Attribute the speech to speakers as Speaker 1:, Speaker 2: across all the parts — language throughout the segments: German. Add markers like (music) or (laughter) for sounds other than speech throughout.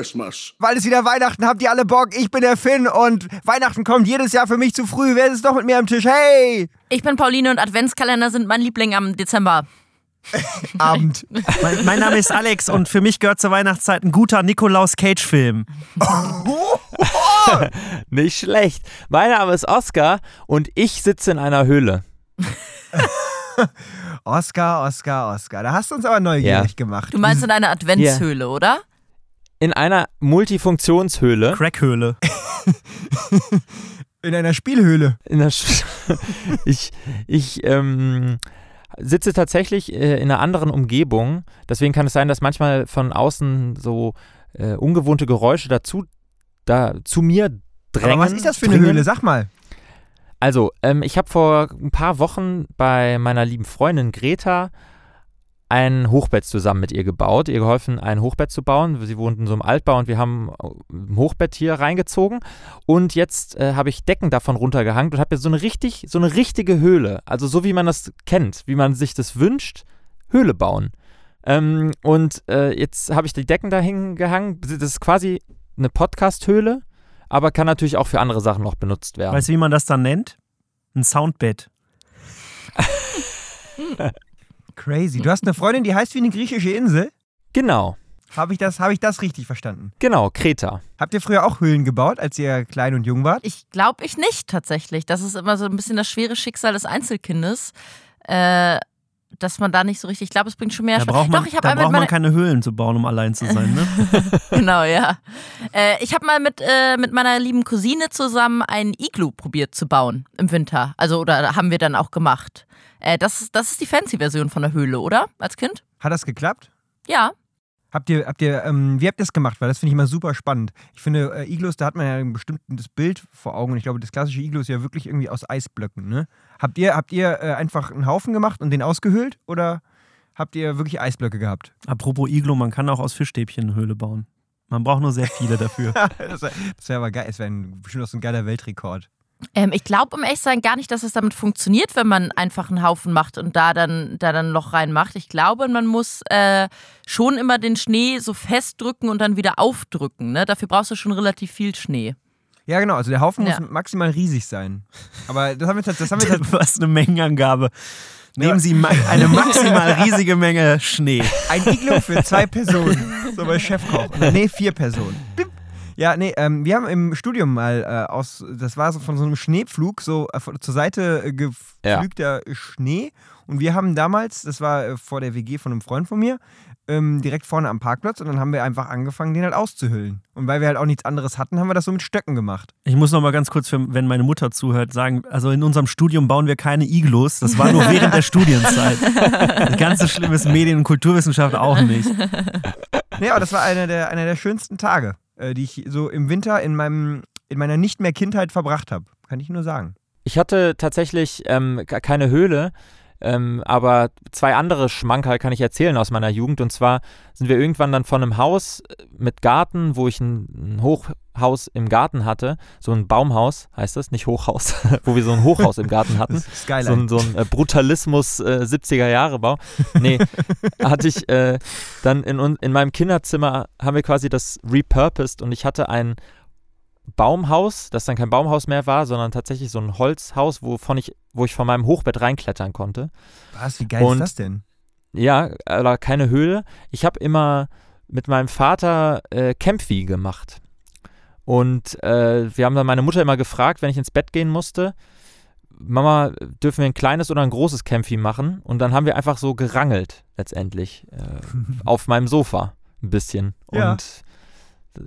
Speaker 1: Christmas.
Speaker 2: Weil es wieder Weihnachten, habt ihr alle Bock? Ich bin der Finn und Weihnachten kommt jedes Jahr für mich zu früh. Wer ist noch mit mir am Tisch? Hey!
Speaker 3: Ich bin Pauline und Adventskalender sind mein Liebling am Dezember. (laughs)
Speaker 2: Abend.
Speaker 4: Mein, mein Name ist Alex und für mich gehört zur Weihnachtszeit ein guter Nikolaus Cage-Film. (laughs)
Speaker 5: Nicht schlecht. Mein Name ist Oskar und ich sitze in einer Höhle. (laughs)
Speaker 2: Oscar, Oscar, Oscar. Da hast du uns aber neugierig
Speaker 5: Ja.
Speaker 2: gemacht.
Speaker 3: Du meinst in einer Adventshöhle, oder?
Speaker 5: In einer Multifunktionshöhle.
Speaker 4: Crackhöhle. (laughs)
Speaker 2: in einer Spielhöhle.
Speaker 5: In der Sch (laughs) ich ich ähm, sitze tatsächlich äh, in einer anderen Umgebung. Deswegen kann es sein, dass manchmal von außen so äh, ungewohnte Geräusche dazu da, zu mir drängen.
Speaker 2: Aber was ist das für eine
Speaker 5: dringen.
Speaker 2: Höhle? Sag mal.
Speaker 5: Also, ähm, ich habe vor ein paar Wochen bei meiner lieben Freundin Greta ein Hochbett zusammen mit ihr gebaut, ihr geholfen, ein Hochbett zu bauen. Sie wohnt in so einem Altbau und wir haben ein Hochbett hier reingezogen. Und jetzt äh, habe ich Decken davon runtergehangen und habe jetzt so eine richtig, so eine richtige Höhle. Also so wie man das kennt, wie man sich das wünscht, Höhle bauen. Ähm, und äh, jetzt habe ich die Decken da hingehangen. Das ist quasi eine Podcast-Höhle, aber kann natürlich auch für andere Sachen noch benutzt werden.
Speaker 4: Weißt du, wie man das dann nennt? Ein Soundbed. (laughs)
Speaker 2: Crazy. Du hast eine Freundin, die heißt wie eine griechische Insel.
Speaker 5: Genau,
Speaker 2: Habe ich, das- hab ich das richtig verstanden?
Speaker 5: genau, Kreta.
Speaker 2: Habt ihr früher auch Höhlen gebaut, als ihr klein und jung wart?
Speaker 3: Ich glaube ich nicht tatsächlich. Das ist immer so ein bisschen das schwere Schicksal des Einzelkindes. Äh, dass man da nicht so richtig, ich glaube, es bringt schon mehr
Speaker 4: Da
Speaker 3: Spaß.
Speaker 4: braucht man,
Speaker 3: Doch, ich habe
Speaker 4: da
Speaker 3: einmal
Speaker 4: braucht man keine Höhlen zu bauen, um allein zu sein. Ne? (laughs)
Speaker 3: genau, ja. Äh, ich habe mal mit, äh, mit meiner lieben Cousine zusammen ein Iglu probiert zu bauen im Winter. Also, oder haben wir dann auch gemacht. Äh, das, ist- das ist die Fancy-Version von der Höhle, oder? Als Kind?
Speaker 2: Hat das geklappt?
Speaker 3: Ja.
Speaker 2: Habt ihr, habt ihr, ähm, wie habt ihr das gemacht? Weil das finde ich immer super spannend. Ich finde, äh, Iglus, da hat man ja ein bestimmtes Bild vor Augen. Und ich glaube, das klassische Iglu ist ja wirklich irgendwie aus Eisblöcken, ne? Habt ihr, habt ihr äh, einfach einen Haufen gemacht und den ausgehöhlt? Oder habt ihr wirklich Eisblöcke gehabt?
Speaker 4: Apropos Iglo, man kann auch aus Fischstäbchen eine Höhle bauen. Man braucht nur sehr viele dafür. (laughs)
Speaker 2: das wäre wär aber geil. Es wäre bestimmt auch so ein geiler Weltrekord.
Speaker 3: Ähm, ich glaube, um echt sein, gar nicht, dass es damit funktioniert, wenn man einfach einen Haufen macht und da dann, da dann ein Loch reinmacht. Ich glaube, man muss äh, schon immer den Schnee so festdrücken und dann wieder aufdrücken. Ne? Dafür brauchst du schon relativ viel Schnee.
Speaker 2: Ja, genau. Also der Haufen
Speaker 3: Ja.
Speaker 2: muss maximal riesig sein. Aber das haben wir, tats- das haben wir (laughs)
Speaker 4: Was eine Mengenangabe. Nehmen
Speaker 2: Ja.
Speaker 4: Sie ma eine maximal riesige Menge Schnee.
Speaker 2: Ein Iglo für zwei Personen. So bei Chefkoch. Nee, vier Personen. Bip. Ja, nee, ähm, wir haben im Studium mal äh, aus, das war so von so einem Schneepflug, so äh, zur Seite äh, geflügter Schnee. Und wir haben damals, das war äh, vor der WG von einem Freund von mir, ähm, direkt vorne am Parkplatz und dann haben wir einfach angefangen, den halt auszuhüllen. Und weil wir halt auch nichts anderes hatten, haben wir das so mit Stöcken gemacht.
Speaker 4: Ich muss noch mal ganz kurz, für, wenn meine Mutter zuhört, sagen, also in unserem Studium bauen wir keine Iglos. Das war nur während der (laughs) Studienzeit. Ganz so schlimm ist Medien- und Kulturwissenschaft auch nicht.
Speaker 2: Nee, aber das war einer der, einer der schönsten Tage, die ich so im Winter in, meinem, in meiner nicht mehr Kindheit verbracht habe. Kann ich nur sagen.
Speaker 5: Ich hatte tatsächlich ähm, keine Höhle, ähm, aber zwei andere Schmankerl kann ich erzählen aus meiner Jugend. Und zwar sind wir irgendwann dann von einem Haus äh, mit Garten, wo ich ein, ein Hochhaus im Garten hatte, so ein Baumhaus heißt das, nicht Hochhaus, (laughs) wo wir so ein Hochhaus im Garten hatten. (laughs) So ein, so ein äh, Brutalismus äh, 70er-Jahre-Bau. Nee, (laughs) hatte ich äh, dann in, in meinem Kinderzimmer, haben wir quasi das repurposed und ich hatte ein Baumhaus, das dann kein Baumhaus mehr war, sondern tatsächlich so ein Holzhaus, wovon ich, wo ich von meinem Hochbett reinklettern konnte.
Speaker 2: Was, wie geil
Speaker 5: Und-
Speaker 2: ist das denn?
Speaker 5: Ja, aber keine Höhle. Ich habe immer mit meinem Vater äh, Campfi gemacht. Und äh, wir haben dann meine Mutter immer gefragt, wenn ich ins Bett gehen musste, Mama, dürfen wir ein kleines oder ein großes Campfi machen? Und dann haben wir einfach so gerangelt, letztendlich, äh, (laughs) auf meinem Sofa ein bisschen.
Speaker 2: Ja.
Speaker 5: Und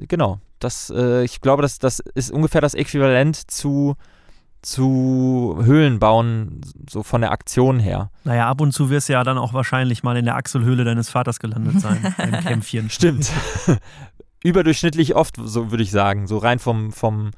Speaker 5: genau, das, äh, ich glaube, das, das ist ungefähr das Äquivalent zu, zu Höhlen bauen, so von der Aktion her.
Speaker 4: Naja, ab und zu wirst du ja dann auch wahrscheinlich mal in der Achselhöhle deines Vaters gelandet sein. (laughs) Ein Kämpfchen.
Speaker 5: Stimmt. (laughs) Überdurchschnittlich oft, so würde ich sagen, so rein vom, vom,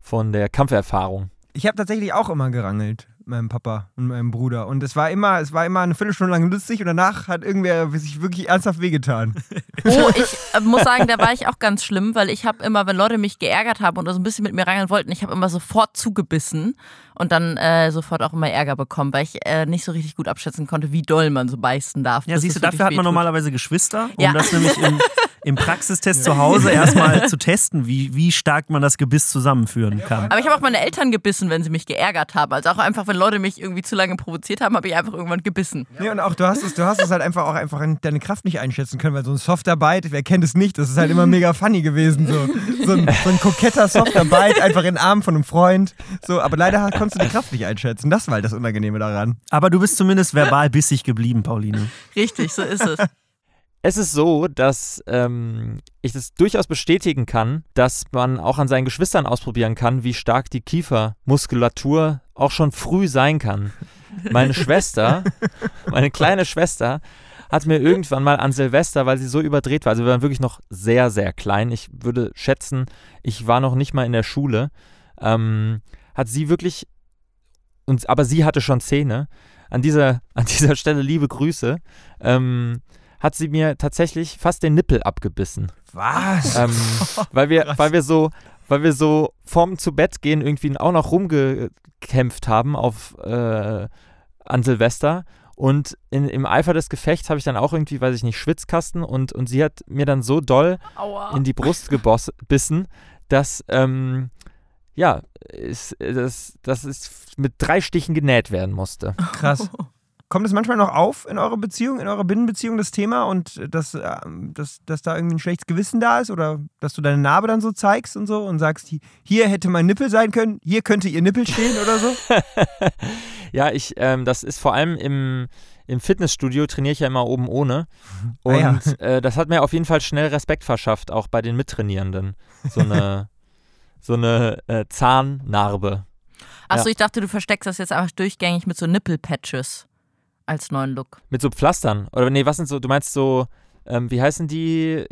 Speaker 5: von der Kampferfahrung.
Speaker 2: Ich habe tatsächlich auch immer gerangelt, meinem Papa und meinem Bruder. Und es war immer, es war immer eine Viertelstunde lang lustig und danach hat irgendwer sich wirklich ernsthaft wehgetan. (laughs)
Speaker 3: Oh, ich äh, muss sagen, da war ich auch ganz schlimm, weil ich habe immer, wenn Leute mich geärgert haben oder so ein bisschen mit mir rangeln wollten, ich habe immer sofort zugebissen und dann äh, sofort auch immer Ärger bekommen, weil ich äh, nicht so richtig gut abschätzen konnte, wie doll man so beißen darf.
Speaker 4: Ja, siehst du, dafür hat man
Speaker 3: wehtut.
Speaker 4: normalerweise Geschwister, um
Speaker 3: Ja.
Speaker 4: das nämlich in, (laughs) im Praxistest zu Hause (laughs) erstmal zu testen, wie, wie stark man das Gebiss zusammenführen kann.
Speaker 3: Aber ich habe auch meine Eltern gebissen, wenn sie mich geärgert haben. Also auch einfach, wenn Leute mich irgendwie zu lange provoziert haben, habe ich einfach irgendwann gebissen.
Speaker 2: Nee, und auch du hast es, du hast es halt einfach auch einfach deine Kraft nicht einschätzen können, weil so ein softer Bite, wer kennt es nicht, das ist halt immer mega funny gewesen. So, so, ein, so ein koketter softer Bite einfach in den Arm von einem Freund. So, aber leider konntest du die Kraft nicht einschätzen. Das war halt das Unangenehme daran.
Speaker 4: Aber du bist zumindest verbal bissig geblieben, Pauline.
Speaker 3: Richtig, so ist es.
Speaker 5: Es ist so, dass ähm, ich das durchaus bestätigen kann, dass man auch an seinen Geschwistern ausprobieren kann, wie stark die Kiefermuskulatur auch schon früh sein kann. Meine (laughs) Schwester, meine kleine Schwester, hat mir irgendwann mal an Silvester, weil sie so überdreht war, also wir waren wirklich noch sehr, sehr klein, ich würde schätzen, ich war noch nicht mal in der Schule, ähm, hat sie wirklich, und, aber sie hatte schon Zähne, an dieser, an dieser Stelle liebe Grüße, ähm, hat sie mir tatsächlich fast den Nippel abgebissen.
Speaker 2: Was?
Speaker 5: Ähm, (laughs) weil, wir, weil wir so, weil wir so vorm zu Bett gehen irgendwie auch noch rumgekämpft haben auf äh, an Silvester. Und in, im Eifer des Gefechts habe ich dann auch irgendwie, weiß ich nicht, Schwitzkasten und, und sie hat mir dann so doll
Speaker 3: Aua.
Speaker 5: in die Brust gebissen, dass ähm, ja, ist, das, das ist mit drei Stichen genäht werden musste.
Speaker 2: Krass. (laughs) Kommt es manchmal noch auf in eurer Beziehung, in eurer Binnenbeziehung das Thema und dass, äh, dass, dass da irgendwie ein schlechtes Gewissen da ist oder dass du deine Narbe dann so zeigst und so und sagst, hier hätte mein Nippel sein können, hier könnte ihr Nippel stehen oder so? (laughs)
Speaker 5: ja, ich, ähm, das ist vor allem im, im Fitnessstudio trainiere ich ja immer oben ohne. Und
Speaker 2: Ah ja.
Speaker 5: äh, das hat mir auf jeden Fall schnell Respekt verschafft, auch bei den Mittrainierenden. So eine, so eine äh, Zahnnarbe.
Speaker 3: Achso,
Speaker 5: Ja.
Speaker 3: ich dachte, du versteckst das jetzt einfach durchgängig mit so Nippelpatches als neuen Look.
Speaker 5: Mit so Pflastern. Oder nee, was sind so, du meinst so, ähm, wie heißen die?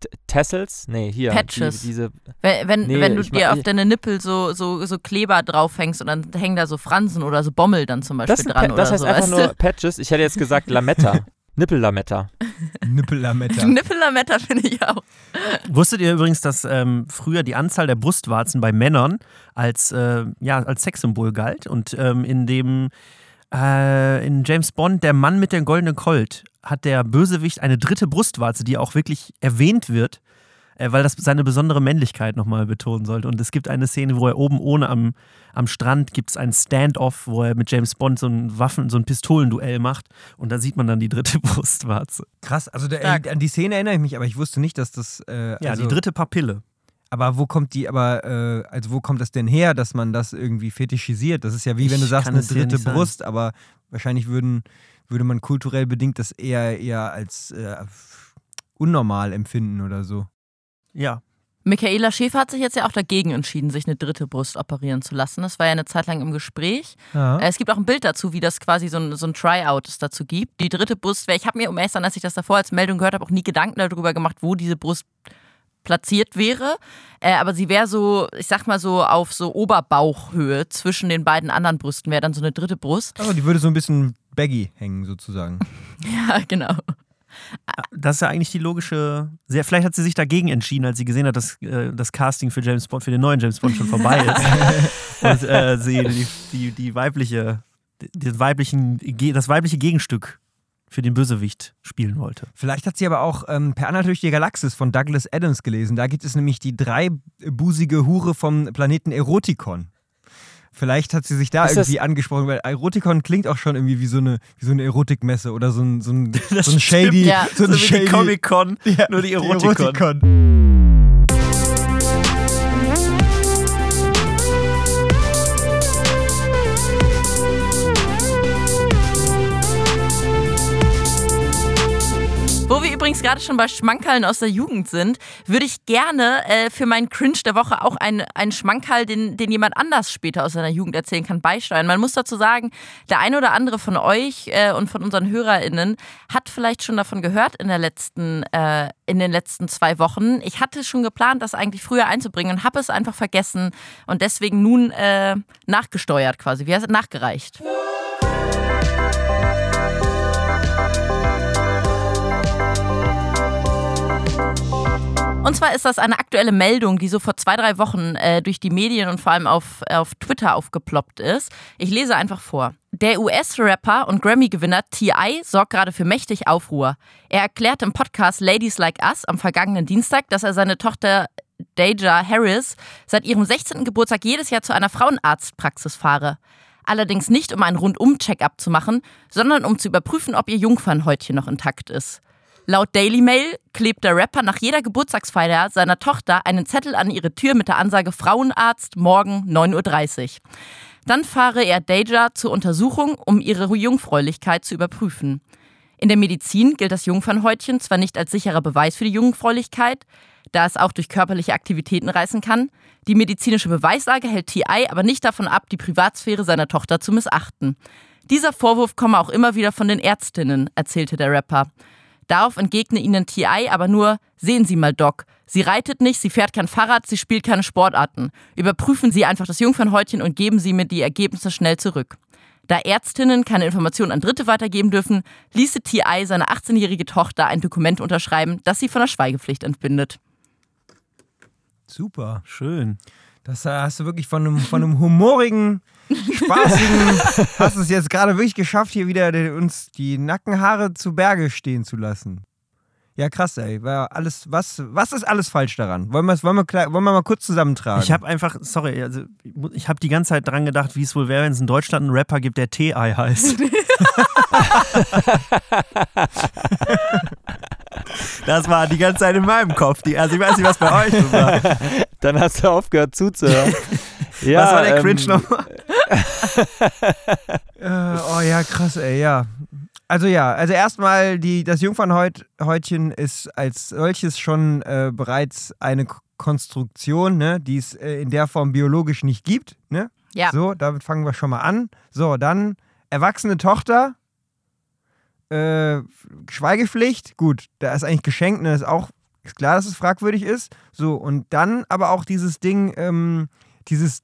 Speaker 5: T- Tassels? Nee, hier.
Speaker 3: Patches.
Speaker 5: Die, diese,
Speaker 3: Wenn, wenn,
Speaker 5: Nee,
Speaker 3: wenn du dir
Speaker 5: mein-
Speaker 3: auf deine Nippel so, so, so Kleber draufhängst und dann hängen da so Fransen oder so Bommel dann zum Beispiel
Speaker 5: das,
Speaker 3: dran
Speaker 5: Pa- das heißt
Speaker 3: so.
Speaker 5: einfach
Speaker 3: weißt
Speaker 5: nur? Patches. Ich hätte jetzt gesagt Lametta. (laughs) Nippellametta.
Speaker 2: Nippellametta. (laughs)
Speaker 3: Nippellametta finde ich auch.
Speaker 4: Wusstet ihr übrigens, dass ähm, früher die Anzahl der Brustwarzen bei Männern als, äh, ja, als Sexsymbol galt? Und ähm, in dem äh, in James Bond, der Mann mit der goldenen Colt, hat der Bösewicht eine dritte Brustwarze, die auch wirklich erwähnt wird, äh, weil das seine besondere Männlichkeit nochmal betonen sollte. Und es gibt eine Szene, wo er oben ohne am, am Strand gibt es ein Stand-off, wo er mit James Bond so ein Waffen, so ein Pistolenduell macht und da sieht man dann die dritte (laughs) Brustwarze.
Speaker 2: Krass, also der, an die Szene erinnere ich mich, aber ich wusste nicht, dass das. Äh,
Speaker 4: Ja,
Speaker 2: also,
Speaker 4: die dritte Papille.
Speaker 2: Aber wo kommt die, aber, äh, also wo kommt das denn her, dass man das irgendwie fetischisiert? Das ist ja wie wenn du
Speaker 4: Ich
Speaker 2: sagst, eine dritte
Speaker 4: nicht sagen.
Speaker 2: Brust, aber wahrscheinlich würden, würde man kulturell bedingt das eher, eher als äh, unnormal empfinden oder so.
Speaker 4: Ja,
Speaker 3: Michaela Schäfer hat sich jetzt ja auch dagegen entschieden, sich eine dritte Brust operieren zu lassen. Das war ja eine Zeit lang im Gespräch.
Speaker 2: Ja.
Speaker 3: Äh, Es gibt auch ein Bild dazu, wie das quasi so ein, so ein Tryout es dazu gibt. Die dritte Brust wäre, ich habe mir, um ehrlich zu sein, als ich das davor als Meldung gehört habe, auch nie Gedanken darüber gemacht, wo diese Brust platziert wäre. Äh, aber sie wäre so, ich sag mal so auf so Oberbauchhöhe zwischen den beiden anderen Brüsten, wäre dann so eine dritte Brust.
Speaker 2: Also die würde so ein bisschen baggy hängen sozusagen. (laughs)
Speaker 3: Ja, genau.
Speaker 4: Das ist ja eigentlich die logische. Sehr, vielleicht hat sie sich dagegen entschieden, als sie gesehen hat, dass äh, das Casting für James Bond, für den neuen James Bond schon vorbei ist. (laughs) und äh, sie die, die, die weibliche, die weiblichen, das weibliche Gegenstück für den Bösewicht spielen wollte.
Speaker 2: Vielleicht hat sie aber auch ähm, Per Anhalt durch die Galaxis von Douglas Adams gelesen. Da gibt es nämlich die dreibusige Hure vom Planeten Erotikon. Vielleicht hat sie sich da
Speaker 5: Ist
Speaker 2: irgendwie angesprochen, weil Erotikon klingt auch schon irgendwie wie so eine, wie so eine Erotikmesse oder so ein, so ein, (laughs) so ein shady,
Speaker 3: Ja.
Speaker 2: so ein
Speaker 4: So wie die
Speaker 2: shady
Speaker 4: Comic-Con,
Speaker 2: Ja,
Speaker 4: nur die
Speaker 2: die
Speaker 4: Erotikon.
Speaker 2: Erotikon.
Speaker 3: Gerade schon bei Schmankerln aus der Jugend sind, würde ich gerne äh, für meinen Cringe der Woche auch einen, einen Schmankerl, den, den jemand anders später aus seiner Jugend erzählen kann, beisteuern. Man muss dazu sagen, der eine oder andere von euch äh, und von unseren HörerInnen hat vielleicht schon davon gehört in, der letzten, äh, in den letzten zwei Wochen. Ich hatte schon geplant, das eigentlich früher einzubringen und habe es einfach vergessen und deswegen nun äh, nachgesteuert quasi. Wie heißt es? Nachgereicht. Und zwar ist das eine aktuelle Meldung, die so vor zwei, drei Wochen äh, durch die Medien und vor allem auf, auf Twitter aufgeploppt ist. Ich lese einfach vor. Der US-Rapper und Grammy-Gewinner T.I. sorgt gerade für mächtig Aufruhr. Er erklärte im Podcast Ladies Like Us am vergangenen Dienstag, dass er seine Tochter Deja Harris seit ihrem 16. Geburtstag jedes Jahr zu einer Frauenarztpraxis fahre. Allerdings nicht, um einen Rundum-Check-up zu machen, sondern um zu überprüfen, ob ihr Jungfernhäutchen noch intakt ist. Laut Daily Mail klebt der Rapper nach jeder Geburtstagsfeier seiner Tochter einen Zettel an ihre Tür mit der Ansage Frauenarzt morgen 9.30 Uhr. Dann fahre er Deja zur Untersuchung, um ihre Jungfräulichkeit zu überprüfen. In der Medizin gilt das Jungfernhäutchen zwar nicht als sicherer Beweis für die Jungfräulichkeit, da es auch durch körperliche Aktivitäten reißen kann. Die medizinische Beweislage hält TI aber nicht davon ab, die Privatsphäre seiner Tochter zu missachten. Dieser Vorwurf komme auch immer wieder von den Ärztinnen, erzählte der Rapper. Darauf entgegne ihnen TI aber nur, sehen Sie mal, Doc. Sie reitet nicht, sie fährt kein Fahrrad, sie spielt keine Sportarten. Überprüfen Sie einfach das Jungfernhäutchen und geben Sie mir die Ergebnisse schnell zurück. Da Ärztinnen keine Informationen an Dritte weitergeben dürfen, ließe TI seine 18-jährige Tochter ein Dokument unterschreiben, das sie von der Schweigepflicht entbindet.
Speaker 2: Super.
Speaker 4: Schön.
Speaker 2: Das hast du wirklich von einem, von einem humorigen, spaßigen, hast es jetzt gerade wirklich geschafft, hier wieder uns die Nackenhaare zu Berge stehen zu lassen. Ja, krass, ey. War alles, was, was ist alles falsch daran? Wollen, wollen, wir, wollen wir mal kurz zusammentragen?
Speaker 4: Ich habe einfach, sorry, also ich habe die ganze Zeit dran gedacht, wie es wohl wäre, wenn es in Deutschland einen Rapper gibt, der T.I. heißt. (laughs) Das war die ganze Zeit in meinem Kopf. Die, also ich weiß nicht, was bei euch so war.
Speaker 5: Dann hast du aufgehört zuzuhören.
Speaker 4: ja, (laughs) was war der Cringe ähm, nochmal? (laughs)
Speaker 2: oh ja, krass, ey, ja. Also ja, also erstmal die, das Jungfernhäutchen ist als solches schon äh, bereits eine Konstruktion, ne, die es äh, in der Form biologisch nicht gibt. Ne?
Speaker 3: Ja.
Speaker 2: So, damit fangen wir schon mal an. So, dann erwachsene Tochter, äh, Schweigepflicht, gut, da ist eigentlich geschenkt, ne, ist auch ist klar, dass es fragwürdig ist. So, und dann aber auch dieses Ding, ähm, dieses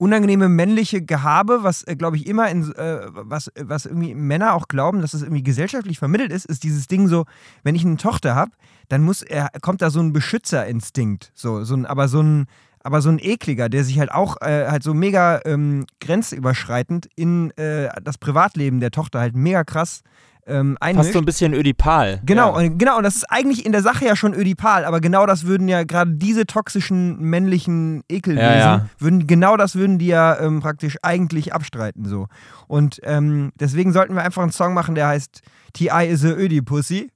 Speaker 2: unangenehme männliche Gehabe, was, äh, glaube ich, immer in, äh, was, was irgendwie Männer auch glauben, dass es irgendwie gesellschaftlich vermittelt ist, ist dieses Ding so, wenn ich eine Tochter habe, dann muss er, kommt da so ein Beschützerinstinkt, so, so ein, aber so ein, aber so ein ekliger, der sich halt auch äh, halt so mega ähm, grenzüberschreitend in äh, das Privatleben der Tochter halt mega krass ähm, einmischt.
Speaker 5: Fast so ein bisschen ödipal.
Speaker 2: Genau, ja. und, genau, und das ist eigentlich in der Sache ja schon ödipal, aber genau das würden ja gerade diese toxischen männlichen Ekelwesen, ja, ja. würden genau das würden die ja ähm, praktisch eigentlich abstreiten so. Und ähm, deswegen sollten wir einfach einen Song machen, der heißt T.I. is a Ödipussy.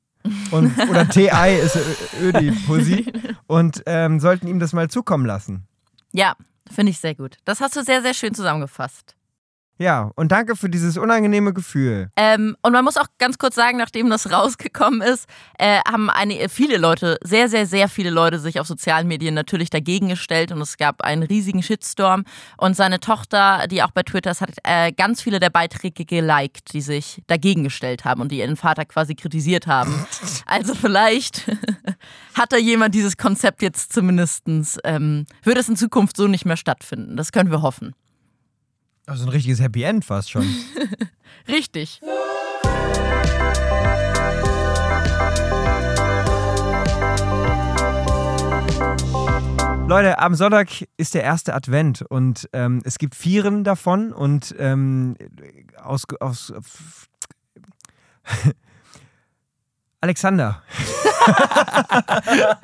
Speaker 2: Und, (laughs) oder TI ist Ödi-Pussy und ähm, sollten ihm das mal zukommen lassen.
Speaker 3: Ja, finde ich sehr gut. Das hast du sehr, sehr schön zusammengefasst.
Speaker 2: Ja, und danke für dieses unangenehme Gefühl.
Speaker 3: Ähm, und man muss auch ganz kurz sagen, nachdem das rausgekommen ist, äh, haben eine, viele Leute, sehr, sehr, sehr viele Leute sich auf sozialen Medien natürlich dagegen gestellt und es gab einen riesigen Shitstorm. Und seine Tochter, die auch bei Twitter ist, hat äh, ganz viele der Beiträge geliked, die sich dagegen gestellt haben und die ihren Vater quasi kritisiert haben. (laughs) Also vielleicht (laughs) hat da jemand dieses Konzept jetzt zumindestens ähm, würde es in Zukunft so nicht mehr stattfinden. Das können wir hoffen.
Speaker 2: Also ein richtiges Happy End fast schon. (laughs)
Speaker 3: Richtig.
Speaker 2: Leute, am Sonntag ist der erste Advent und ähm, es gibt Vieren davon und ähm, aus, aus (laughs) Alexander. (laughs)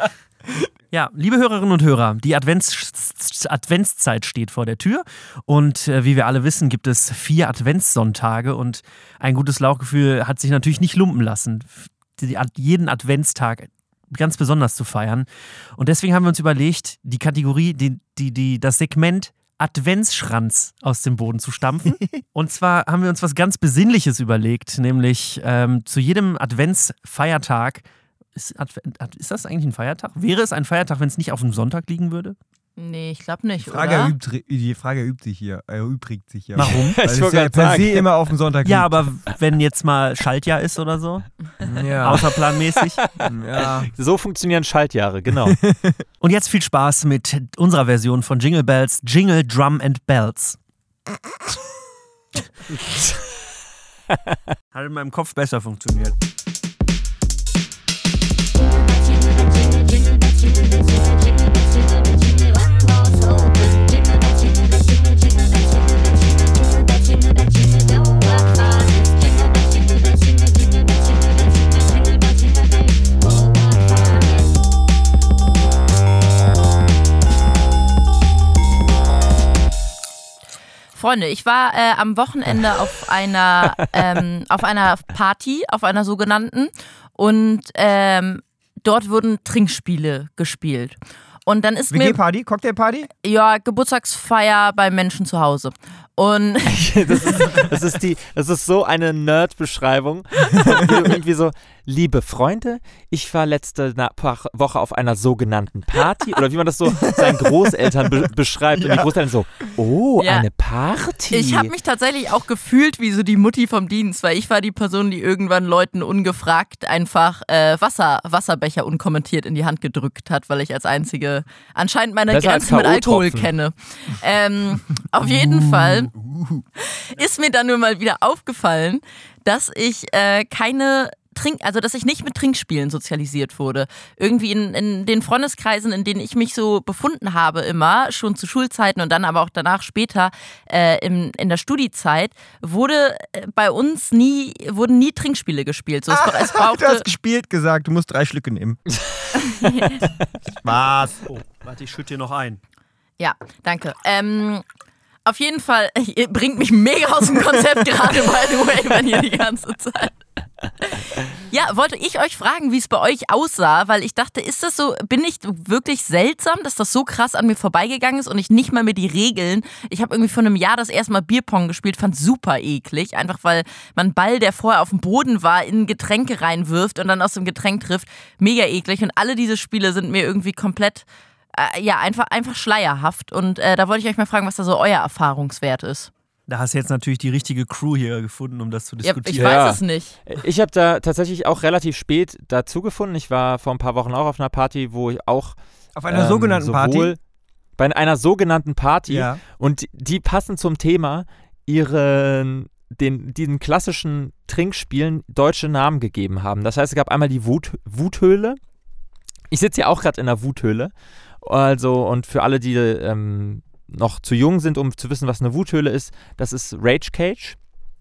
Speaker 4: Ja, liebe Hörerinnen und Hörer, die Advents Adventszeit steht vor der Tür und äh, wie wir alle wissen, gibt es vier Adventssonntage und ein gutes Lauchgefühl hat sich natürlich nicht lumpen lassen, die, jeden Adventstag ganz besonders zu feiern. Und deswegen haben wir uns überlegt, die Kategorie, die, die, die, das Segment Adventsschranz aus dem Boden zu stampfen. (laughs) Und zwar haben wir uns was ganz Besinnliches überlegt, nämlich ähm, zu jedem Adventsfeiertag ist, ist das eigentlich ein Feiertag? Wäre es ein Feiertag, wenn es nicht auf dem Sonntag liegen würde?
Speaker 3: Nee, ich glaube nicht.
Speaker 2: Die Frage,
Speaker 3: oder?
Speaker 2: Erübt, die Frage erübt sich hier, erübrigt sich hier.
Speaker 4: Warum?
Speaker 2: Weil es ja per se immer auf dem Sonntag
Speaker 4: Ja, aber wenn jetzt mal Schaltjahr ist oder so, ja. außerplanmäßig.
Speaker 5: ja. So funktionieren Schaltjahre, genau. (laughs)
Speaker 4: Und jetzt viel Spaß mit unserer Version von Jingle Bells, Jingle Drum and Bells. (laughs) Hat in meinem Kopf besser funktioniert.
Speaker 3: Freunde, ich war äh, am Wochenende auf einer, (laughs) ähm, auf einer Party, auf einer sogenannten, und ähm, dort wurden Trinkspiele gespielt. Und dann ist mir.
Speaker 2: WG-Party? Cocktailparty?
Speaker 3: Ja, Geburtstagsfeier bei Menschen zu Hause. Und (laughs) (laughs)
Speaker 5: das, ist, das, ist die, das ist so eine Nerd-Beschreibung. (laughs) irgendwie so, liebe Freunde, ich war letzte Woche auf einer sogenannten Party. Oder wie man das so seinen Großeltern be beschreibt. Ja. Und die Großeltern so, oh, ja. eine Party.
Speaker 3: Ich habe mich tatsächlich auch gefühlt wie so die Mutti vom Dienst, weil ich war die Person, die irgendwann Leuten ungefragt einfach äh, Wasser, Wasserbecher unkommentiert in die Hand gedrückt hat, weil ich als einzige anscheinend meine Besser Grenzen mit Alkohol kenne. Ähm, auf jeden uh. Fall ist mir dann nur mal wieder aufgefallen, dass ich äh, keine Trink, also dass ich nicht mit Trinkspielen sozialisiert wurde. Irgendwie in, in den Freundeskreisen, in denen ich mich so befunden habe, immer, schon zu Schulzeiten und dann aber auch danach später äh, im, in der Studiezeit, wurde äh, bei uns nie, wurden nie Trinkspiele gespielt. So, es,
Speaker 2: ah, es brauchte, (laughs) du hast gespielt gesagt, du musst drei Schlücke nehmen. (laughs)
Speaker 4: Spaß. Oh, warte, ich schütte dir noch ein.
Speaker 3: Ja, danke. Ähm, auf jeden Fall, (laughs) ihr bringt mich mega aus dem Konzept gerade, by the way, wenn ihr die ganze Zeit. Ja, wollte ich euch fragen, wie es bei euch aussah, weil ich dachte, ist das so, bin ich wirklich seltsam, dass das so krass an mir vorbeigegangen ist und ich nicht mal mehr die Regeln. Ich habe irgendwie vor einem Jahr das erste Mal Bierpong gespielt, fand super eklig, einfach weil man Ball, der vorher auf dem Boden war, in Getränke reinwirft und dann aus dem Getränk trifft. Mega eklig und alle diese Spiele sind mir irgendwie komplett äh, ja, einfach, einfach schleierhaft. Und äh, da wollte ich euch mal fragen, was da so euer Erfahrungswert ist.
Speaker 4: Da hast du jetzt natürlich die richtige Crew hier gefunden, um das zu diskutieren.
Speaker 3: Ja, ich weiß ja. es nicht.
Speaker 5: Ich habe da tatsächlich auch relativ spät dazu gefunden. Ich war vor ein paar Wochen auch auf einer Party, wo ich auch.
Speaker 2: Auf einer ähm, sogenannten Party?
Speaker 5: Bei einer sogenannten Party. Ja. Und die passen zum Thema ihren den, diesen klassischen Trinkspielen deutsche Namen gegeben haben. Das heißt, es gab einmal die Wut, Wuthöhle. Ich sitze ja auch gerade in der Wuthöhle also, und für alle, die ähm, noch zu jung sind, um zu wissen, was eine Wuthöhle ist, das ist Rage Cage.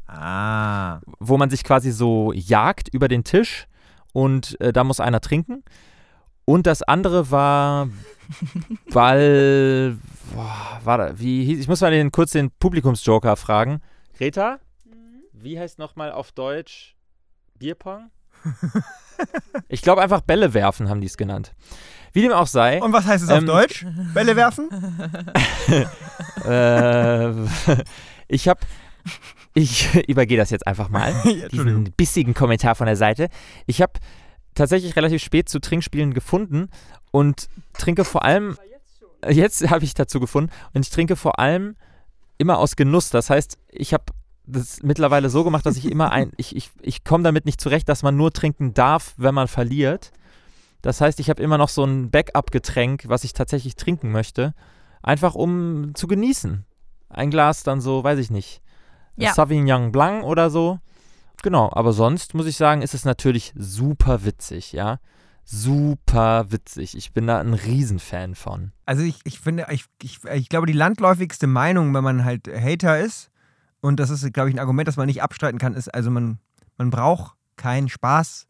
Speaker 2: Ah.
Speaker 5: Wo man sich quasi so jagt über den Tisch und äh, da muss einer trinken. Und das andere war (laughs) Ball. Boah, war da, wie hieß, ich muss mal den, kurz den Publikumsjoker fragen. Greta, mhm. wie heißt nochmal auf Deutsch Bierpong? ich glaube einfach Bälle werfen, haben die es genannt. Wie dem auch sei.
Speaker 2: Und was heißt es ähm, auf Deutsch? Bälle werfen? (laughs)
Speaker 5: äh, ich habe. Ich übergehe das jetzt einfach mal. (laughs) diesen bissigen Kommentar von der Seite. Ich habe tatsächlich relativ spät zu Trinkspielen gefunden und trinke vor allem. Jetzt habe ich dazu gefunden und ich trinke vor allem immer aus Genuss. Das heißt, ich habe das mittlerweile so gemacht, dass ich immer ein. Ich, ich, ich komme damit nicht zurecht, dass man nur trinken darf, wenn man verliert. Das heißt, ich habe immer noch so ein Backup-Getränk, was ich tatsächlich trinken möchte. Einfach um zu genießen. Ein Glas dann so, weiß ich nicht. Ja. Sauvignon Blanc oder so. Genau, aber sonst muss ich sagen, ist es natürlich super witzig, ja. Super witzig. Ich bin da ein Riesenfan von.
Speaker 2: Also ich, ich finde, ich, ich, ich glaube, die landläufigste Meinung, wenn man halt Hater ist, und das ist, glaube ich, ein Argument, das man nicht abstreiten kann, ist, also man, man braucht keinen Spaß,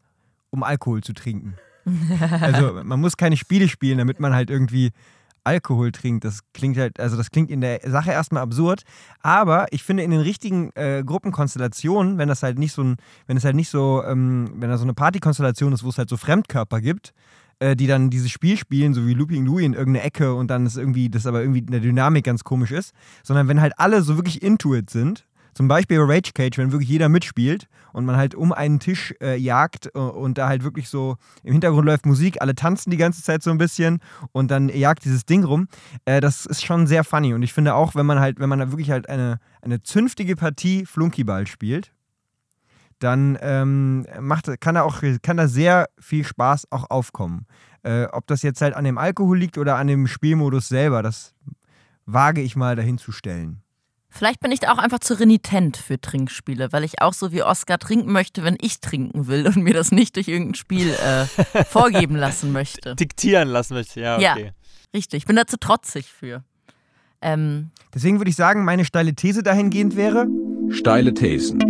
Speaker 2: um Alkohol zu trinken. (laughs) Also man muss keine Spiele spielen, damit man halt irgendwie Alkohol trinkt. Das klingt halt, also das klingt in der Sache erstmal absurd. Aber ich finde in den richtigen äh, Gruppenkonstellationen, wenn das halt nicht so ein, wenn es halt nicht so, ähm, wenn da so eine Partykonstellation ist, wo es halt so Fremdkörper gibt, äh, die dann dieses Spiel spielen, so wie Looping Louie in irgendeine Ecke und dann ist irgendwie, das aber irgendwie in der Dynamik ganz komisch ist, sondern wenn halt alle so wirklich into it sind zum Beispiel bei Rage Cage, wenn wirklich jeder mitspielt und man halt um einen Tisch äh, jagt äh, und da halt wirklich so im Hintergrund läuft Musik, alle tanzen die ganze Zeit so ein bisschen und dann jagt dieses Ding rum. Äh, das ist schon sehr funny und ich finde auch, wenn man halt, wenn man wirklich halt eine, eine zünftige Partie Flunkyball spielt, dann ähm, macht, kann da auch kann da sehr viel Spaß auch aufkommen. Äh, ob das jetzt halt an dem Alkohol liegt oder an dem Spielmodus selber, das wage ich mal dahin zu stellen.
Speaker 3: Vielleicht bin ich da auch einfach zu renitent für Trinkspiele, weil ich auch so wie Oscar trinken möchte, wenn ich trinken will und mir das nicht durch irgendein Spiel äh, (laughs) vorgeben lassen möchte.
Speaker 5: Diktieren lassen möchte, ja, okay. Ja,
Speaker 3: richtig. Ich bin da zu trotzig für. Ähm,
Speaker 2: Deswegen würde ich sagen, meine steile These dahingehend wäre.
Speaker 1: Steile Thesen.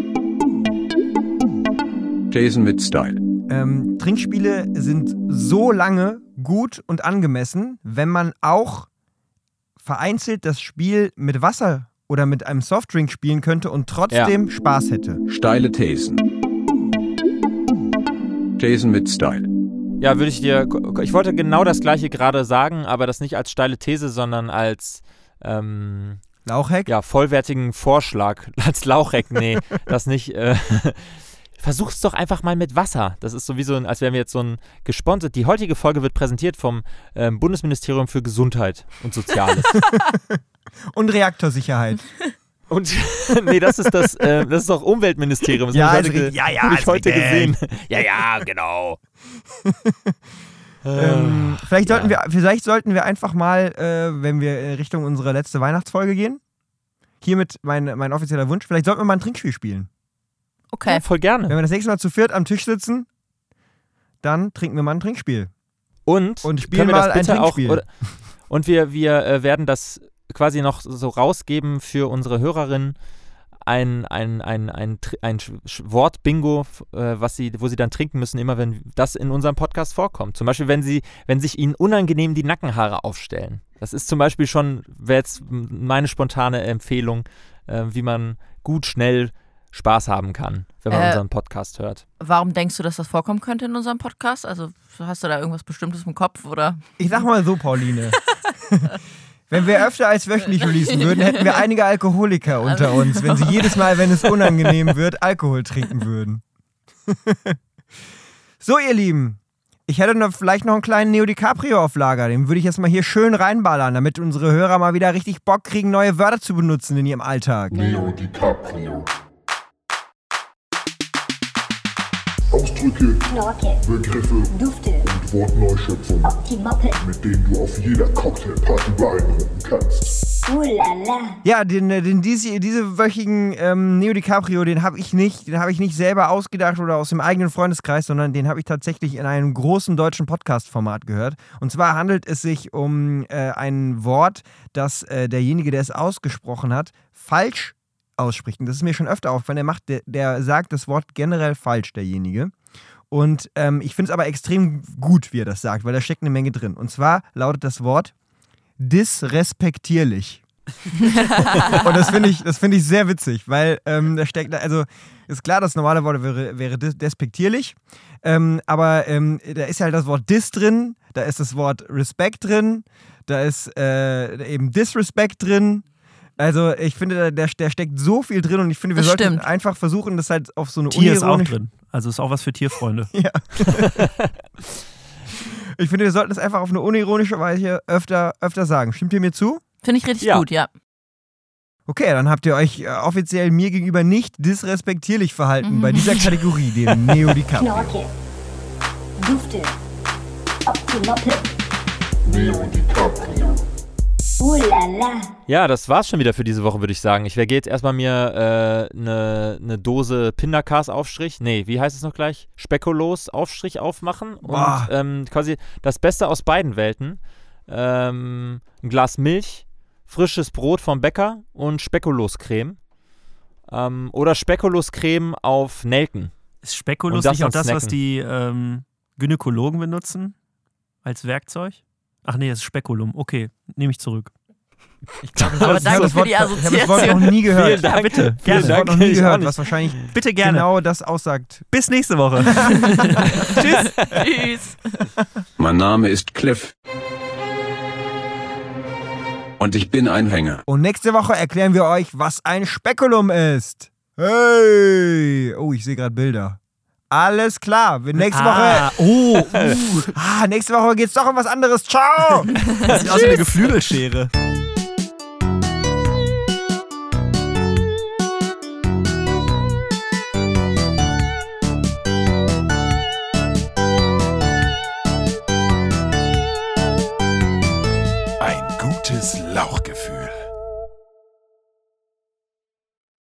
Speaker 1: Thesen mit Style.
Speaker 2: Ähm, Trinkspiele sind so lange gut und angemessen, wenn man auch vereinzelt das Spiel mit Wasser oder mit einem Softdrink spielen könnte und trotzdem Spaß hätte.
Speaker 1: Steile Thesen. Thesen mit Style.
Speaker 5: Ja, würde ich dir. Ich wollte genau das gleiche gerade sagen, aber das nicht als steile These, sondern als ähm,
Speaker 2: Lauchheck?
Speaker 5: ja, vollwertigen Vorschlag. (laughs) Als Lauchheck, nee, (laughs) das nicht. Äh, Versuch's doch einfach mal mit Wasser. Das ist sowieso, als wären wir jetzt so ein gesponsert. Die heutige Folge wird präsentiert vom ähm, Bundesministerium für Gesundheit und Soziales. (laughs)
Speaker 2: Und Reaktorsicherheit. (laughs)
Speaker 5: Und (laughs) nee, das ist das, äh, das ist doch Umweltministerium. Das
Speaker 2: Ja,
Speaker 5: ich
Speaker 2: ist
Speaker 5: heute.
Speaker 2: Ja, ja,
Speaker 5: hab ich
Speaker 2: ist
Speaker 5: heute
Speaker 2: richtig.
Speaker 5: gesehen. Ja, ja, genau.
Speaker 2: Ähm, vielleicht, sollten
Speaker 5: ja.
Speaker 2: wir, vielleicht sollten wir einfach mal, äh, wenn wir in Richtung unsere letzte Weihnachtsfolge gehen, hiermit mein, mein offizieller Wunsch, vielleicht sollten wir mal ein Trinkspiel spielen.
Speaker 3: Okay.
Speaker 5: Ja, voll gerne.
Speaker 2: Wenn wir das nächste Mal zu viert am Tisch sitzen, dann trinken wir mal ein Trinkspiel.
Speaker 5: Und,
Speaker 2: Und spielen
Speaker 5: können wir das
Speaker 2: mal ein
Speaker 5: bitte auch,
Speaker 2: Trinkspiel.
Speaker 5: oder, (laughs) und wir, wir äh, werden das quasi noch so rausgeben für unsere Hörerinnen. Ein, ein, ein, ein, ein Wort-Bingo, äh, was sie, wo sie dann trinken müssen, immer wenn das in unserem Podcast vorkommt. Zum Beispiel, wenn sie, wenn sich ihnen unangenehm die Nackenhaare aufstellen. Das ist zum Beispiel schon, wäre jetzt meine spontane Empfehlung, äh, wie man gut, schnell Spaß haben kann, wenn man
Speaker 3: Äh,
Speaker 5: unseren Podcast hört.
Speaker 3: Warum denkst du, dass das vorkommen könnte in unserem Podcast? Also hast du da irgendwas Bestimmtes im Kopf oder?
Speaker 2: Ich sag mal so, Pauline. (laughs) Wenn wir öfter als wöchentlich releasen würden, hätten wir einige Alkoholiker unter uns, wenn sie (laughs) jedes Mal, wenn es unangenehm wird, Alkohol trinken würden. (laughs) so, ihr Lieben. Ich hätte noch, vielleicht noch einen kleinen Neo DiCaprio auf Lager. Den würde ich jetzt mal hier schön reinballern, damit unsere Hörer mal wieder richtig Bock kriegen, neue Wörter zu benutzen in ihrem Alltag.
Speaker 6: Leo DiCaprio. Ausdrücke,
Speaker 7: Knorke,
Speaker 6: Begriffe
Speaker 7: Dufte,
Speaker 6: und Wortneuschöpfungen, mit denen du auf jeder Cocktailparty beeindrucken kannst.
Speaker 7: Ulala,
Speaker 2: Ja, den, äh, den diese, diese wöchigen ähm, Neo DiCaprio, den habe ich nicht, den habe ich nicht selber ausgedacht oder aus dem eigenen Freundeskreis, sondern den habe ich tatsächlich in einem großen deutschen Podcast-Format gehört. Und zwar handelt es sich um äh, ein Wort, das äh, derjenige, der es ausgesprochen hat, falsch ausspricht. Und das ist mir schon öfter aufgefallen. Der macht, der, der sagt das Wort generell falsch, derjenige. Und ähm, ich finde es aber extrem gut, wie er das sagt, weil da steckt eine Menge drin. Und zwar lautet das Wort disrespektierlich. (laughs) Und das finde ich, das finde ich sehr witzig, weil ähm, da steckt, also ist klar, das normale Wort wäre, wäre des- despektierlich, ähm, aber ähm, da ist ja halt das Wort dis drin, da ist das Wort Respekt drin, da ist äh, eben Disrespect drin. Also ich finde, da- der, der steckt so viel drin und ich finde, wir
Speaker 3: Das
Speaker 2: sollten
Speaker 3: stimmt.
Speaker 2: einfach versuchen, das halt auf so eine
Speaker 4: Tier ist auch drin. Also ist auch was für Tierfreunde. (laughs)
Speaker 2: Ja. ich finde, wir sollten das einfach auf eine unironische Weise öfter, öfter sagen. Stimmt ihr mir zu?
Speaker 3: Finde ich richtig
Speaker 5: Ja.
Speaker 3: gut, ja.
Speaker 2: Okay, dann habt ihr euch äh, offiziell mir gegenüber nicht disrespektierlich verhalten bei dieser Kategorie, dem (laughs) Neo DiCaprio.
Speaker 7: Knorke, Dufte, Optimoppe,
Speaker 6: Leo DiCaprio.
Speaker 7: Ulala,
Speaker 5: Ja, das war's schon wieder für diese Woche, würde ich sagen. Ich werde jetzt erstmal mir eine äh, ne- ne Dose Pindercars Aufstrich, nee, wie heißt es noch gleich? Spekulos Aufstrich aufmachen
Speaker 2: Boah.
Speaker 5: und ähm, quasi das Beste aus beiden Welten. Ähm, ein Glas Milch, frisches Brot vom Bäcker und Spekuloscreme. Ähm, oder Spekuloscreme auf Nelken.
Speaker 4: Ist Spekulus
Speaker 5: das
Speaker 4: nicht auch das, was
Speaker 5: snacken.
Speaker 4: die ähm, Gynäkologen benutzen? Als Werkzeug? Ach nee, das ist Spekulum. Okay, nehme ich zurück.
Speaker 2: Ich glaube,
Speaker 3: Aber danke
Speaker 2: das
Speaker 3: für
Speaker 2: Wort,
Speaker 3: die
Speaker 2: ich habe das Wort
Speaker 3: Assoziation.
Speaker 2: noch nie gehört.
Speaker 5: Vielen Dank.
Speaker 4: bitte.
Speaker 2: Ich habe das
Speaker 5: Vielen
Speaker 2: Wort noch
Speaker 5: Dank.
Speaker 2: nie gehört, was wahrscheinlich
Speaker 4: Bitte gerne.
Speaker 2: genau das aussagt.
Speaker 4: Bis nächste Woche. (laughs)
Speaker 3: Tschüss. Tschüss.
Speaker 1: Mein Name ist Cliff. Und ich bin ein Hänger.
Speaker 2: Und nächste Woche erklären wir euch, was ein Spekulum ist. Hey! Oh, ich sehe gerade Bilder. Alles klar. Nächste
Speaker 4: Ah,
Speaker 2: Woche.
Speaker 4: oh, (laughs)
Speaker 2: Ah, nächste Woche geht's doch um was anderes. Ciao!
Speaker 4: das (laughs) sieht aus wie eine Geflügelschere.